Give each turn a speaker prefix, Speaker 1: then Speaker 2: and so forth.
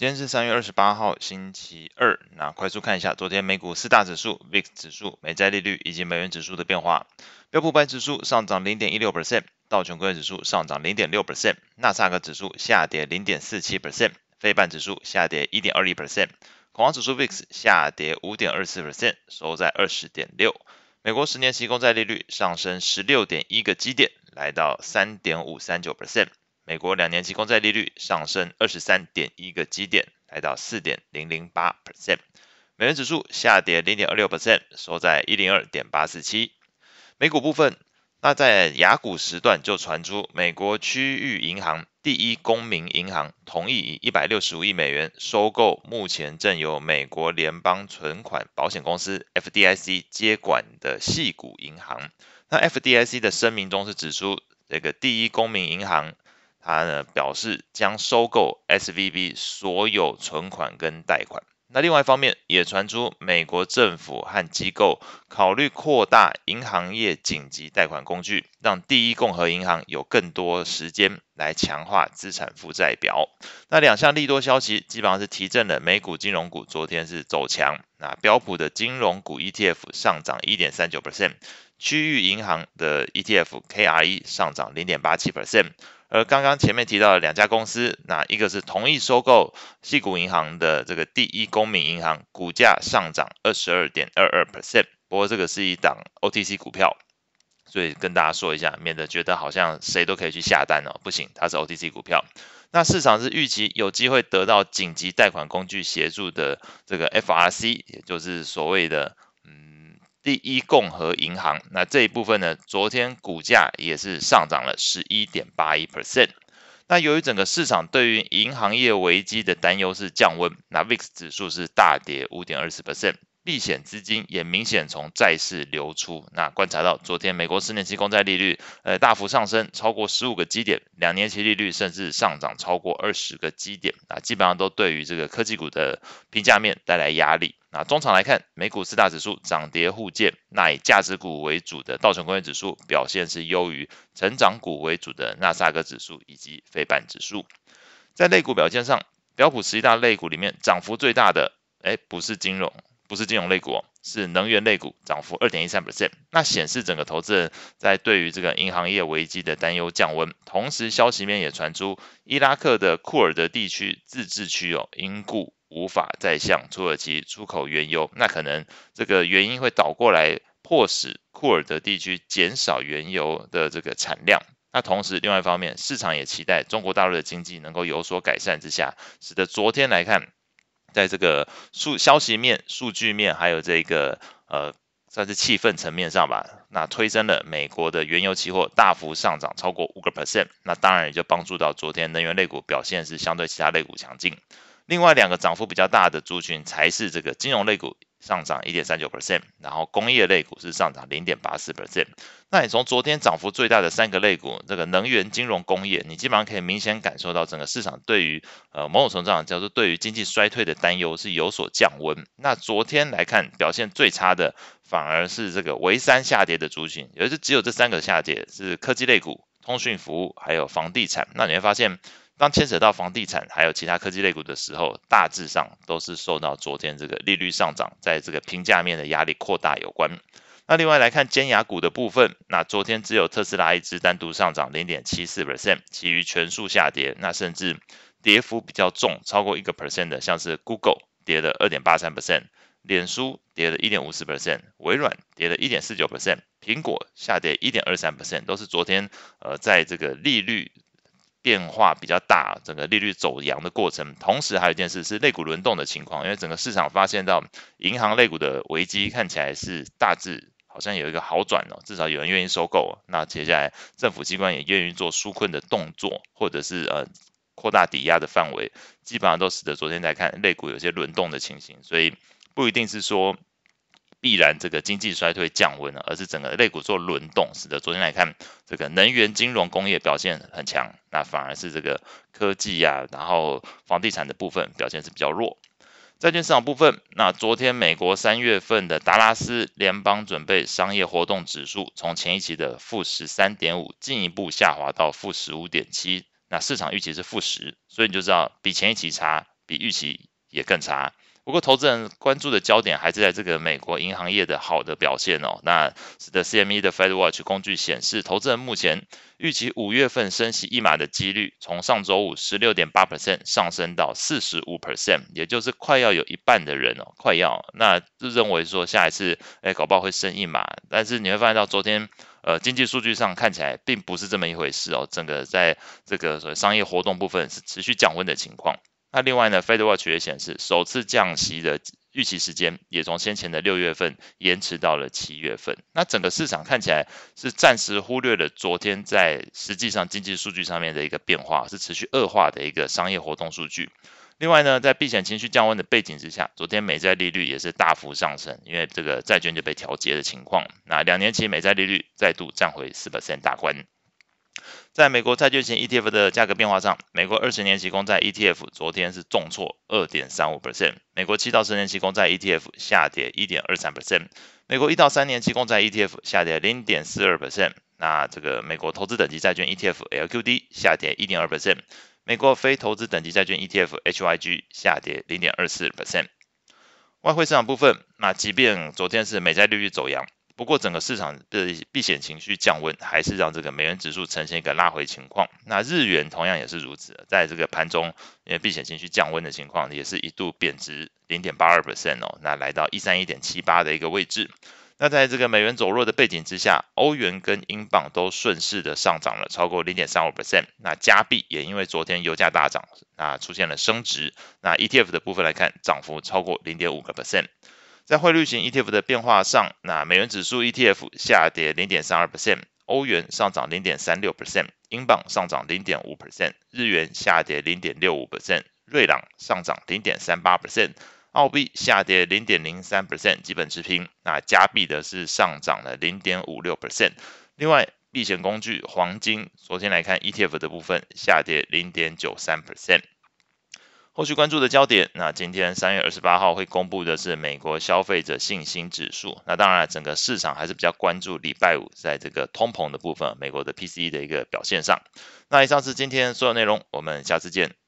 Speaker 1: 今天是三月二十八号，星期二。那快速看一下昨天美股四大指数、VIX 指数、美债利率以及美元指数的变化。标普百指数上涨零点一六 percent，道琼工业指数上涨零点六 percent，纳斯达克指数下跌零点四七 percent，费半指数下跌一点二一 percent，恐慌指数 VIX 下跌五点二四 percent，收在二十点六。美国十年期公债利率上升十六点一个基点，来到三点五三九 percent。美国两年期公债利率上升二十三点一个基点，来到四点零零八 percent。美元指数下跌零点二六 percent，收在一零二点八四七。美股部分，那在亚股时段就传出，美国区域银行第一公民银行同意以一百六十五亿美元收购目前正由美国联邦存款保险公司 FDIC 接管的矽谷银行。那 FDIC 的声明中是指出，这个第一公民银行。他呢表示将收购 SVB 所有存款跟贷款。那另外一方面也传出美国政府和机构考虑扩大银行业紧急贷款工具，让第一共和银行有更多时间来强化资产负债表。那两项利多消息基本上是提振了美股金融股，昨天是走强。那标普的金融股 ETF 上涨一点三九 percent，区域银行的 ETF KRE 上涨零点八七 percent。而刚刚前面提到的两家公司，那一个是同意收购矽谷银行的这个第一公民银行，股价上涨二十二点二二 percent。不过这个是一档 OTC 股票，所以跟大家说一下，免得觉得好像谁都可以去下单哦。不行，它是 OTC 股票。那市场是预期有机会得到紧急贷款工具协助的这个 FRC，也就是所谓的。第一共和银行，那这一部分呢，昨天股价也是上涨了十一点八一 percent。那由于整个市场对于银行业危机的担忧是降温，那 VIX 指数是大跌五点二四 percent。避险资金也明显从债市流出。那观察到昨天美国十年期公债利率呃大幅上升，超过十五个基点，两年期利率甚至上涨超过二十个基点啊，基本上都对于这个科技股的评价面带来压力。那中场来看，美股四大指数涨跌互见。那以价值股为主的道琼工业指数表现是优于成长股为主的纳斯达克指数以及费半指数。在类股表现上，标普十一大类股里面涨幅最大的，哎，不是金融。不是金融类股哦，是能源类股，涨幅二点一三%。那显示整个投资人在对于这个银行业危机的担忧降温。同时，消息面也传出，伊拉克的库尔德地区自治区哦，因故无法再向土耳其出口原油。那可能这个原因会倒过来，迫使库尔德地区减少原油的这个产量。那同时，另外一方面，市场也期待中国大陆的经济能够有所改善之下，使得昨天来看。在这个数消息面、数据面，还有这个呃，算是气氛层面上吧，那推升了美国的原油期货大幅上涨超过五个 percent，那当然也就帮助到昨天能源类股表现是相对其他类股强劲。另外两个涨幅比较大的族群才是这个金融类股。上涨一点三九 percent，然后工业类股是上涨零点八四 percent。那你从昨天涨幅最大的三个类股，这个能源、金融、工业，你基本上可以明显感受到整个市场对于呃某种程度上叫做对于经济衰退的担忧是有所降温。那昨天来看表现最差的反而是这个唯三下跌的族群，也就是只有这三个下跌是科技类股、通讯服务还有房地产。那你会发现。当牵扯到房地产还有其他科技类股的时候，大致上都是受到昨天这个利率上涨，在这个平价面的压力扩大有关。那另外来看尖牙股的部分，那昨天只有特斯拉一支单独上涨零点七四 percent，其余全数下跌。那甚至跌幅比较重，超过一个 percent 的，像是 Google 跌了二点八三 percent，脸书跌了一点五四 percent，微软跌了一点四九 percent，苹果下跌一点二三 percent，都是昨天呃在这个利率。变化比较大，整个利率走扬的过程，同时还有一件事是类股轮动的情况，因为整个市场发现到银行类股的危机看起来是大致好像有一个好转了，至少有人愿意收购，那接下来政府机关也愿意做纾困的动作，或者是呃扩大抵押的范围，基本上都使得昨天来看类股有些轮动的情形，所以不一定是说。必然这个经济衰退降温了，而是整个类股做轮动，使得昨天来看这个能源、金融、工业表现很强，那反而是这个科技呀、然后房地产的部分表现是比较弱。债券市场部分，那昨天美国三月份的达拉斯联邦准备商业活动指数从前一期的负十三点五进一步下滑到负十五点七，那市场预期是负十，所以你就知道比前一期差。比预期也更差。不过，投资人关注的焦点还是在这个美国银行业的好的表现哦。那使得 CME 的 Fed Watch 工具显示，投资人目前预期五月份升息一码的几率，从上周五十六点八 percent 上升到四十五 percent，也就是快要有一半的人哦，快要那就认为说下一次哎搞不好会升一码。但是你会发现到昨天呃经济数据上看起来并不是这么一回事哦，整个在这个所谓商业活动部分是持续降温的情况。那另外呢，Fed Watch 也显示，首次降息的预期时间也从先前的六月份延迟到了七月份。那整个市场看起来是暂时忽略了昨天在实际上经济数据上面的一个变化，是持续恶化的一个商业活动数据。另外呢，在避险情绪降温的背景之下，昨天美债利率也是大幅上升，因为这个债券就被调节的情况。那两年期美债利率再度站回四 percent 大关。在美国债券型 ETF 的价格变化上，美国二十年期公债 ETF 昨天是重挫二点三五 percent，美国七到十年期公债 ETF 下跌一点二三 percent，美国一到三年期公债 ETF 下跌零点四二 percent，那这个美国投资等级债券 ETF LQD 下跌一点二 percent，美国非投资等级债券 ETF HYG 下跌零点二四 percent。外汇市场部分，那即便昨天是美债利率走扬。不过，整个市场的避险情绪降温，还是让这个美元指数呈现一个拉回情况。那日元同样也是如此，在这个盘中，因为避险情绪降温的情况，也是一度贬值零点八二 percent 哦，那来到一三一点七八的一个位置。那在这个美元走弱的背景之下，欧元跟英镑都顺势的上涨了超过零点三五 percent。那加币也因为昨天油价大涨，那出现了升值。那 ETF 的部分来看，涨幅超过零点五个 percent。在汇率型 ETF 的变化上，那美元指数 ETF 下跌零点三二 percent，欧元上涨零点三六 percent，英镑上涨零点五 percent，日元下跌零点六五 percent，瑞郎上涨零点三八 percent，澳币下跌零点零三 percent，基本持平。那加币的是上涨了零点五六 percent。另外，避险工具黄金，昨天来看 ETF 的部分下跌零点九三 percent。后续关注的焦点，那今天三月二十八号会公布的是美国消费者信心指数。那当然，整个市场还是比较关注礼拜五在这个通膨的部分，美国的 PCE 的一个表现上。那以上是今天所有内容，我们下次见。